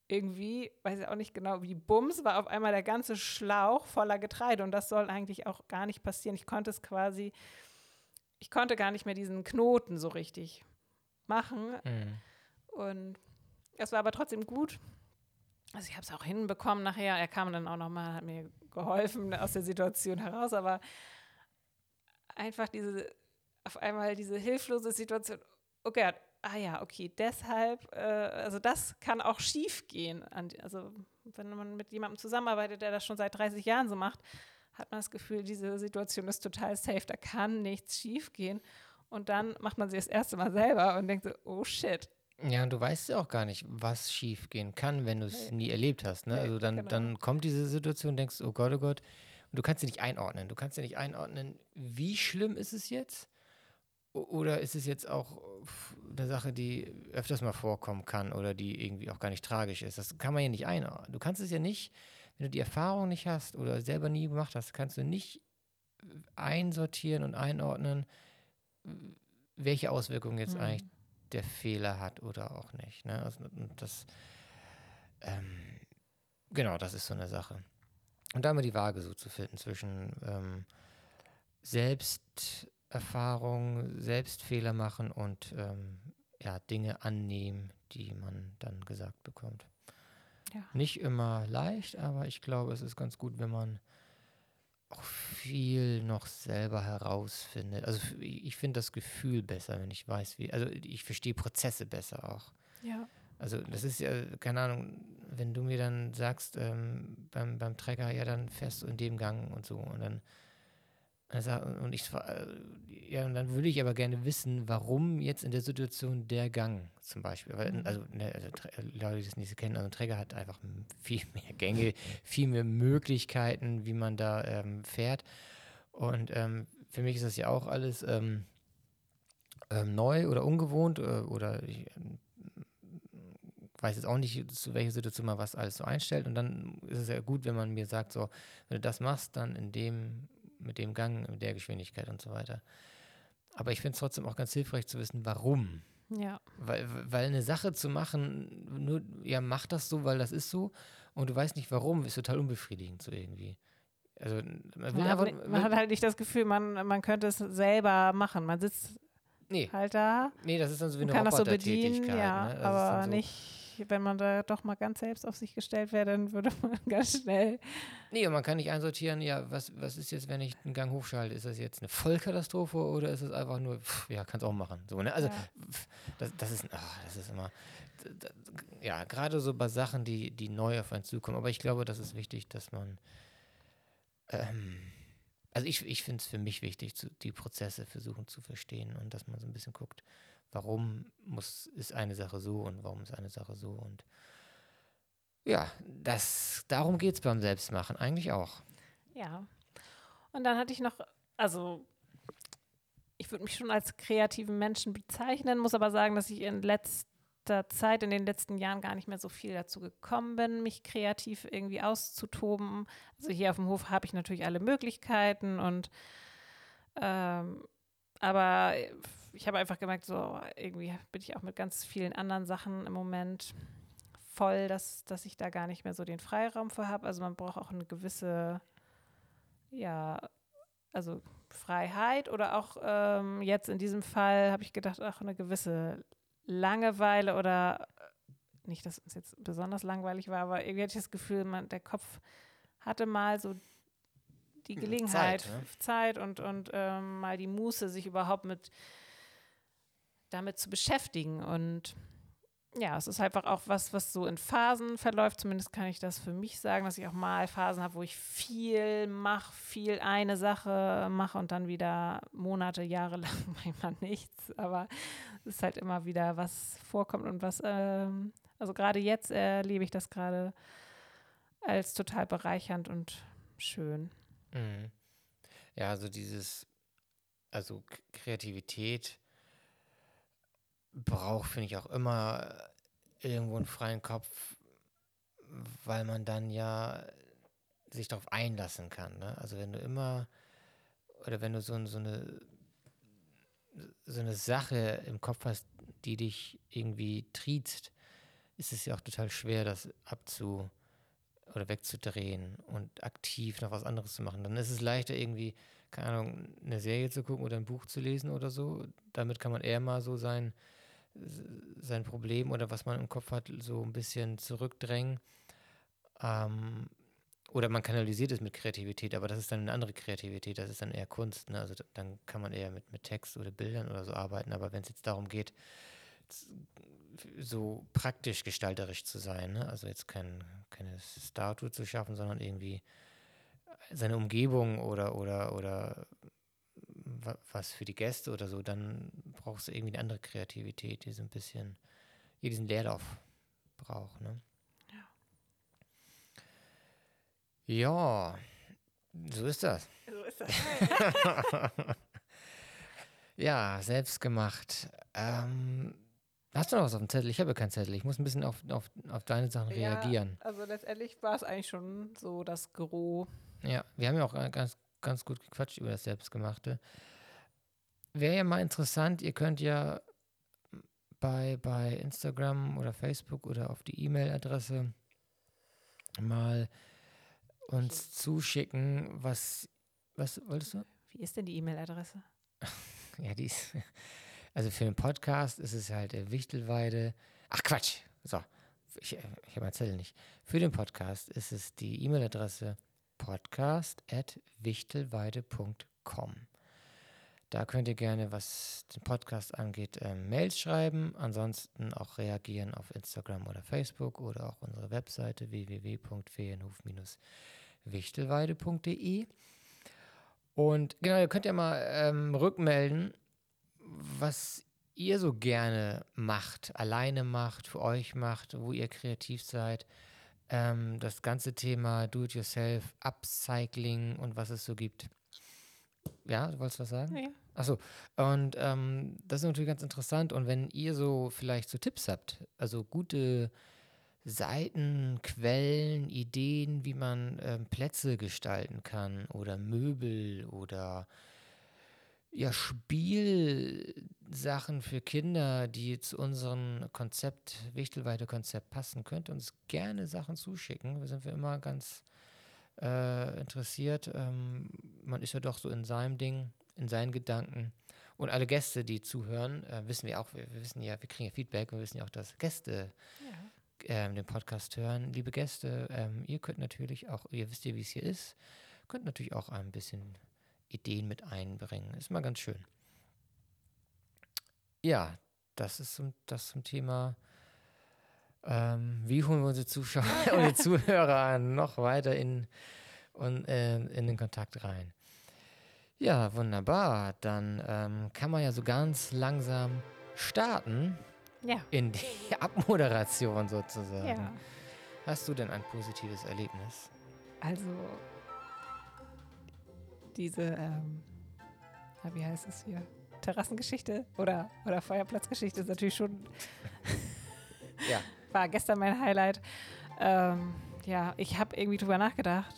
irgendwie, weiß ich auch nicht genau, wie Bums, war auf einmal der ganze Schlauch voller Getreide und das soll eigentlich auch gar nicht passieren. Ich konnte es quasi, ich konnte gar nicht mehr diesen Knoten so richtig machen. Mhm. Und es war aber trotzdem gut. Also ich habe es auch hinbekommen nachher. Er kam dann auch nochmal, hat mir geholfen aus der Situation heraus, aber einfach diese, auf einmal diese hilflose Situation. Okay, ah ja, okay, deshalb, äh, also das kann auch schief gehen. Also wenn man mit jemandem zusammenarbeitet, der das schon seit 30 Jahren so macht, hat man das Gefühl, diese Situation ist total safe, da kann nichts schief gehen. Und dann macht man sie das erste Mal selber und denkt so, oh shit. Ja, und du weißt ja auch gar nicht, was schief gehen kann, wenn du es nee. nie erlebt hast. Ne? Nee, also dann, genau. dann kommt diese Situation und denkst, oh Gott, oh Gott, und du kannst sie nicht einordnen. Du kannst ja nicht einordnen, wie schlimm ist es jetzt? Oder ist es jetzt auch eine Sache, die öfters mal vorkommen kann oder die irgendwie auch gar nicht tragisch ist? Das kann man ja nicht einordnen. Du kannst es ja nicht, wenn du die Erfahrung nicht hast oder selber nie gemacht hast, kannst du nicht einsortieren und einordnen, welche Auswirkungen jetzt mhm. eigentlich der Fehler hat oder auch nicht. Ne? Also, das, ähm, genau, das ist so eine Sache. Und da immer die Waage so zu finden zwischen ähm, selbst Erfahrung, selbst Fehler machen und ähm, ja, Dinge annehmen, die man dann gesagt bekommt. Ja. Nicht immer leicht, aber ich glaube, es ist ganz gut, wenn man auch viel noch selber herausfindet. Also ich finde das Gefühl besser, wenn ich weiß, wie, also ich verstehe Prozesse besser auch. Ja. Also das ist ja, keine Ahnung, wenn du mir dann sagst, ähm, beim, beim Trecker, ja, dann fährst du in dem Gang und so und dann also, und ich, äh, ja, und dann würde ich aber gerne wissen, warum jetzt in der Situation der Gang zum Beispiel. Weil, mhm. also, ne, also, Leute, die das nicht kennen, also ein Träger hat einfach viel mehr Gänge, viel mehr Möglichkeiten, wie man da ähm, fährt. Und ähm, für mich ist das ja auch alles ähm, ähm neu oder ungewohnt oder, äh, oder ich ähm, weiß jetzt auch nicht, zu welcher Situation man was alles so einstellt. Und dann ist es ja gut, wenn man mir sagt, so, wenn du das machst, dann in dem mit dem Gang, mit der Geschwindigkeit und so weiter. Aber ich finde es trotzdem auch ganz hilfreich zu wissen, warum. Ja. Weil, weil eine Sache zu machen, nur, ja, mach das so, weil das ist so, und du weißt nicht warum, ist total unbefriedigend so irgendwie. Also man, man, hat, einfach, man hat halt nicht das Gefühl, man, man könnte es selber machen. Man sitzt nee. halt da. Nee, das ist dann so wie eine kann das so bedienen, ja, ne? aber so nicht wenn man da doch mal ganz selbst auf sich gestellt wäre, dann würde man ganz schnell. Nee, und man kann nicht einsortieren, ja, was, was ist jetzt, wenn ich einen Gang hochschalte? Ist das jetzt eine Vollkatastrophe oder ist es einfach nur, pff, ja, kann es auch machen. So, ne? Also, ja. pff, das, das, ist, ach, das ist immer, das, ja, gerade so bei Sachen, die, die neu auf einen zukommen. Aber ich glaube, das ist wichtig, dass man, ähm, also ich, ich finde es für mich wichtig, zu, die Prozesse versuchen zu verstehen und dass man so ein bisschen guckt, warum muss, ist eine Sache so und warum ist eine Sache so und ja, das, darum geht es beim Selbstmachen eigentlich auch. Ja. Und dann hatte ich noch, also ich würde mich schon als kreativen Menschen bezeichnen, muss aber sagen, dass ich in letzter Zeit, in den letzten Jahren gar nicht mehr so viel dazu gekommen bin, mich kreativ irgendwie auszutoben. Also hier auf dem Hof habe ich natürlich alle Möglichkeiten und ähm, aber ich habe einfach gemerkt, so irgendwie bin ich auch mit ganz vielen anderen Sachen im Moment voll, dass, dass ich da gar nicht mehr so den Freiraum für habe. Also man braucht auch eine gewisse, ja, also Freiheit oder auch ähm, jetzt in diesem Fall habe ich gedacht, auch eine gewisse Langeweile oder nicht, dass es jetzt besonders langweilig war, aber irgendwie hatte ich das Gefühl, man, der Kopf hatte mal so die hm, Gelegenheit, Zeit, ne? Zeit und, und ähm, mal die Muße, sich überhaupt mit damit zu beschäftigen. Und ja, es ist einfach auch was, was so in Phasen verläuft. Zumindest kann ich das für mich sagen, dass ich auch mal Phasen habe, wo ich viel mache, viel eine Sache mache und dann wieder Monate, Jahre lang manchmal nichts. Aber es ist halt immer wieder was vorkommt und was, ähm, also gerade jetzt erlebe ich das gerade als total bereichernd und schön. Mhm. Ja, also dieses, also Kreativität braucht, finde ich, auch immer irgendwo einen freien Kopf, weil man dann ja sich darauf einlassen kann. Ne? Also wenn du immer, oder wenn du so, so, eine, so eine Sache im Kopf hast, die dich irgendwie triezt, ist es ja auch total schwer, das abzu oder wegzudrehen und aktiv noch was anderes zu machen. Dann ist es leichter irgendwie, keine Ahnung, eine Serie zu gucken oder ein Buch zu lesen oder so. Damit kann man eher mal so sein, sein Problem oder was man im Kopf hat, so ein bisschen zurückdrängen. Ähm, oder man kanalisiert es mit Kreativität, aber das ist dann eine andere Kreativität, das ist dann eher Kunst. Ne? Also dann kann man eher mit, mit Text oder Bildern oder so arbeiten. Aber wenn es jetzt darum geht, so praktisch gestalterisch zu sein, ne? also jetzt kein, keine Statue zu schaffen, sondern irgendwie seine Umgebung oder, oder, oder was für die Gäste oder so, dann brauchst du irgendwie eine andere Kreativität, die so ein bisschen, die diesen Leerlauf braucht. Ne? Ja. Ja, so ist das. So ist das. ja, selbst gemacht. Ähm, hast du noch was auf dem Zettel? Ich habe keinen Zettel. Ich muss ein bisschen auf, auf, auf deine Sachen reagieren. Ja, also letztendlich war es eigentlich schon so das Gros. Ja, wir haben ja auch ganz, ganz gut gequatscht über das Selbstgemachte. Wäre ja mal interessant, ihr könnt ja bei, bei Instagram oder Facebook oder auf die E-Mail-Adresse mal uns zuschicken, was, was wolltest du? Wie ist denn die E-Mail-Adresse? ja, die ist, also für den Podcast ist es halt der Wichtelweide, ach Quatsch, so, ich, ich habe meinen Zettel nicht. Für den Podcast ist es die E-Mail-Adresse podcast.wichtelweide.com. Da könnt ihr gerne, was den Podcast angeht, äh, Mails schreiben. Ansonsten auch reagieren auf Instagram oder Facebook oder auch unsere Webseite www.ferienhof-wichtelweide.de. Und genau, ihr könnt ja mal ähm, rückmelden, was ihr so gerne macht, alleine macht, für euch macht, wo ihr kreativ seid. Ähm, das ganze Thema Do-it-yourself, Upcycling und was es so gibt. Ja, du wolltest was sagen? Ja. Achso, und ähm, das ist natürlich ganz interessant. Und wenn ihr so vielleicht so Tipps habt, also gute Seiten, Quellen, Ideen, wie man ähm, Plätze gestalten kann oder Möbel oder ja, Spielsachen für Kinder, die zu unserem Konzept, Wichtelweite-Konzept passen, könnt ihr uns gerne Sachen zuschicken. Da sind wir immer ganz äh, interessiert. Ähm, man ist ja doch so in seinem Ding, in seinen Gedanken. Und alle Gäste, die zuhören, äh, wissen wir auch, wir, wir, wissen ja, wir kriegen ja Feedback und wir wissen ja auch, dass Gäste ja. ähm, den Podcast hören. Liebe Gäste, ähm, ihr könnt natürlich auch, ihr wisst ja, wie es hier ist, könnt natürlich auch ein bisschen Ideen mit einbringen. Ist mal ganz schön. Ja, das ist zum, das zum Thema ähm, wie holen wir unsere Zuschauer, unsere Zuhörer noch weiter in, und, äh, in den Kontakt rein? Ja, wunderbar. Dann ähm, kann man ja so ganz langsam starten ja. in die Abmoderation sozusagen. Ja. Hast du denn ein positives Erlebnis? Also diese, ähm, wie heißt es hier? Terrassengeschichte oder, oder Feuerplatzgeschichte ist natürlich schon ja war gestern mein Highlight. Ähm, ja, ich habe irgendwie drüber nachgedacht.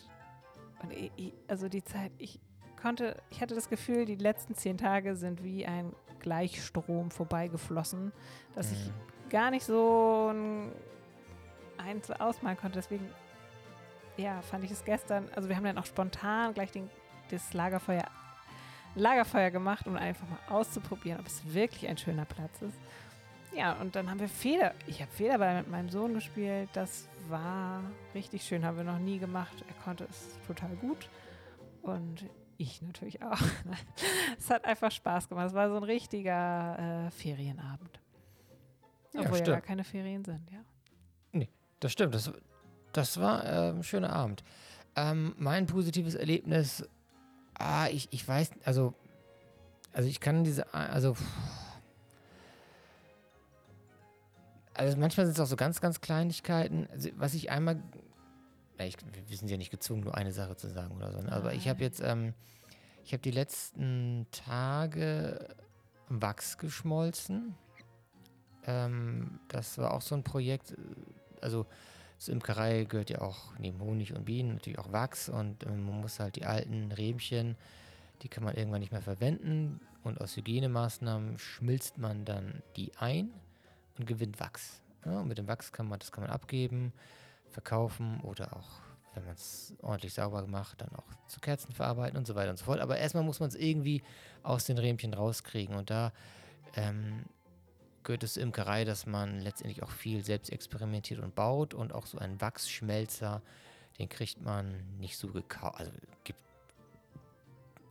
Und ich, also die Zeit, ich konnte, ich hatte das Gefühl, die letzten zehn Tage sind wie ein Gleichstrom vorbeigeflossen, dass mhm. ich gar nicht so ein Einzel ausmalen konnte. Deswegen, ja, fand ich es gestern, also wir haben dann auch spontan gleich den, das Lagerfeuer, Lagerfeuer gemacht, um einfach mal auszuprobieren, ob es wirklich ein schöner Platz ist. Ja, und dann haben wir Feder. Ich habe Federball mit meinem Sohn gespielt. Das war richtig schön, haben wir noch nie gemacht. Er konnte es total gut. Und ich natürlich auch. es hat einfach Spaß gemacht. Es war so ein richtiger äh, Ferienabend. Ja, Obwohl ja, stimmt. gar keine Ferien sind, ja. Das stimmt, das, das war äh, ein schöner Abend. Ähm, mein positives Erlebnis, ah, ich, ich weiß, also, also ich kann diese, also, also manchmal sind es auch so ganz, ganz Kleinigkeiten. Also, was ich einmal, na, ich, wir sind ja nicht gezwungen, nur eine Sache zu sagen oder so, ne? aber ich habe jetzt, ähm, ich habe die letzten Tage Wachs geschmolzen. Ähm, das war auch so ein Projekt, äh, also zur Imkerei gehört ja auch neben Honig und Bienen natürlich auch Wachs und ähm, man muss halt die alten Rähmchen, die kann man irgendwann nicht mehr verwenden und aus Hygienemaßnahmen schmilzt man dann die ein und gewinnt Wachs. Ja, und mit dem Wachs kann man, das kann man abgeben, verkaufen oder auch, wenn man es ordentlich sauber macht, dann auch zu Kerzen verarbeiten und so weiter und so fort. Aber erstmal muss man es irgendwie aus den Rähmchen rauskriegen und da ähm, gehört es zur Imkerei, dass man letztendlich auch viel selbst experimentiert und baut und auch so einen Wachsschmelzer, den kriegt man nicht so gekauft. Also gibt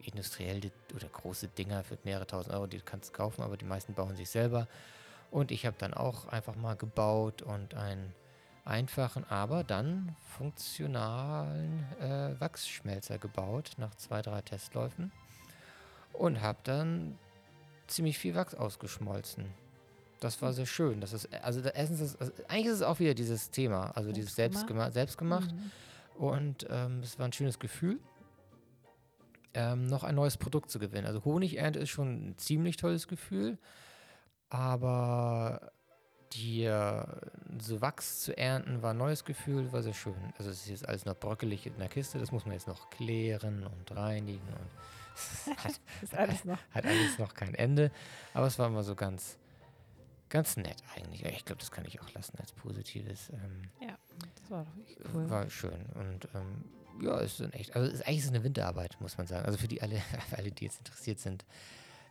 industriell die- oder große Dinger für mehrere tausend Euro, die du kannst kaufen, aber die meisten bauen sich selber. Und ich habe dann auch einfach mal gebaut und einen einfachen, aber dann funktionalen äh, Wachsschmelzer gebaut nach zwei, drei Testläufen und habe dann ziemlich viel Wachs ausgeschmolzen. Das war sehr schön. Das ist, also erstens ist, also eigentlich ist es auch wieder dieses Thema, also dieses Selbstgemacht. selbstgemacht. Mhm. Und ähm, es war ein schönes Gefühl, ähm, noch ein neues Produkt zu gewinnen. Also Honigernte ist schon ein ziemlich tolles Gefühl, aber die, so Wachs zu ernten war ein neues Gefühl, war sehr schön. Also es ist jetzt alles noch bröckelig in der Kiste, das muss man jetzt noch klären und reinigen und hat, alles noch. hat alles noch kein Ende. Aber es war immer so ganz, ganz nett eigentlich. Ich glaube, das kann ich auch lassen als positives. Ähm, Das war doch wirklich cool. war schön. Und ähm, ja, es ist echt, also ist eigentlich so eine Winterarbeit, muss man sagen. Also für die alle, für alle, die jetzt interessiert sind,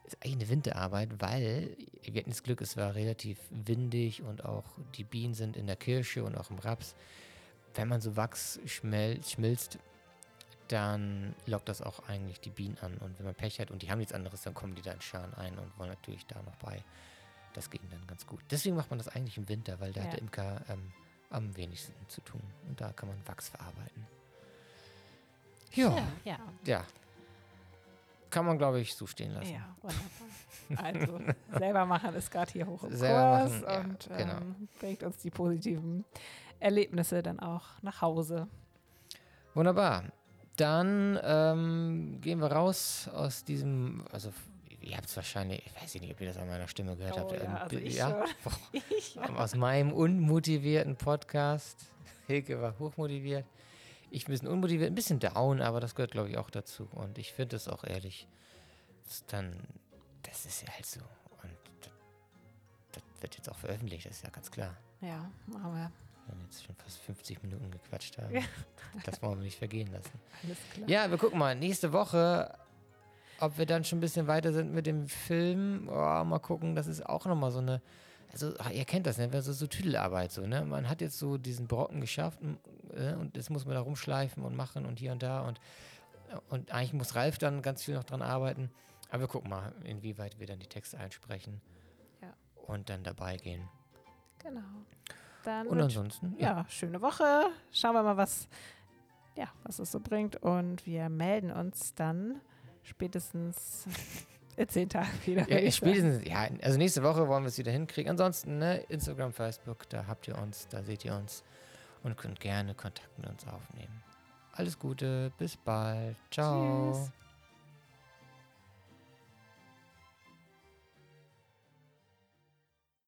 ist eigentlich eine Winterarbeit, weil wir hatten das Glück, es war relativ windig und auch die Bienen sind in der Kirsche und auch im Raps. Wenn man so Wachs schmel schmilzt, dann lockt das auch eigentlich die Bienen an. Und wenn man Pech hat und die haben nichts anderes, dann kommen die da in Scharen ein und wollen natürlich da noch bei. Das ging dann ganz gut. Deswegen macht man das eigentlich im Winter, weil da hat Ja. der Imker ähm, am wenigsten zu tun. Und da kann man Wachs verarbeiten. Ja, Ja, ja. ja. Kann man, glaube ich, so stehen lassen. Ja, wunderbar. Also, selber machen ist gerade hier hoch im Selber Kurs machen, ja, und ähm, genau. bringt uns die positiven Erlebnisse dann auch nach Hause. Wunderbar. Dann ähm, gehen wir raus aus diesem, also ihr habt es wahrscheinlich, ich weiß nicht, ob ihr das an meiner Stimme gehört Oh habt. ja, ähm, also ich ja? Ich, aus meinem unmotivierten Podcast. Hilke war hochmotiviert. Ich ein bisschen unmotiviert, ein bisschen down, aber das gehört, glaube ich, auch dazu. Und ich finde es auch ehrlich, das dann, das ist ja halt so. Und das, das wird jetzt auch veröffentlicht, das ist ja ganz klar. ja, wir. Wir haben jetzt schon fast 50 Minuten gequatscht haben. Ja. Das wollen wir nicht vergehen lassen. Alles klar. Ja, wir gucken mal. Nächste Woche, ob wir dann schon ein bisschen weiter sind mit dem Film. Oh, mal gucken, das ist auch nochmal so eine. Also, ach, ihr kennt das, ne? So, so Tüdelarbeit, so, ne? Man hat jetzt so diesen Brocken geschafft äh, und jetzt muss man da rumschleifen und machen und hier und da und, und eigentlich muss Ralf dann ganz viel noch dran arbeiten. Aber wir gucken mal, inwieweit wir dann die Texte einsprechen Ja. und dann dabei gehen. Genau. Dann Und ansonsten, ja, schöne Woche. Schauen wir mal, was, ja, was es so bringt. Und wir melden uns dann spätestens in zehn Tagen wieder. Ja, spätestens, ja, also nächste Woche wollen wir es wieder hinkriegen. Ansonsten, ne, Instagram, Facebook, da habt ihr uns, da seht ihr uns und könnt gerne Kontakt mit uns aufnehmen. Alles Gute, bis bald. Ciao. Tschüss.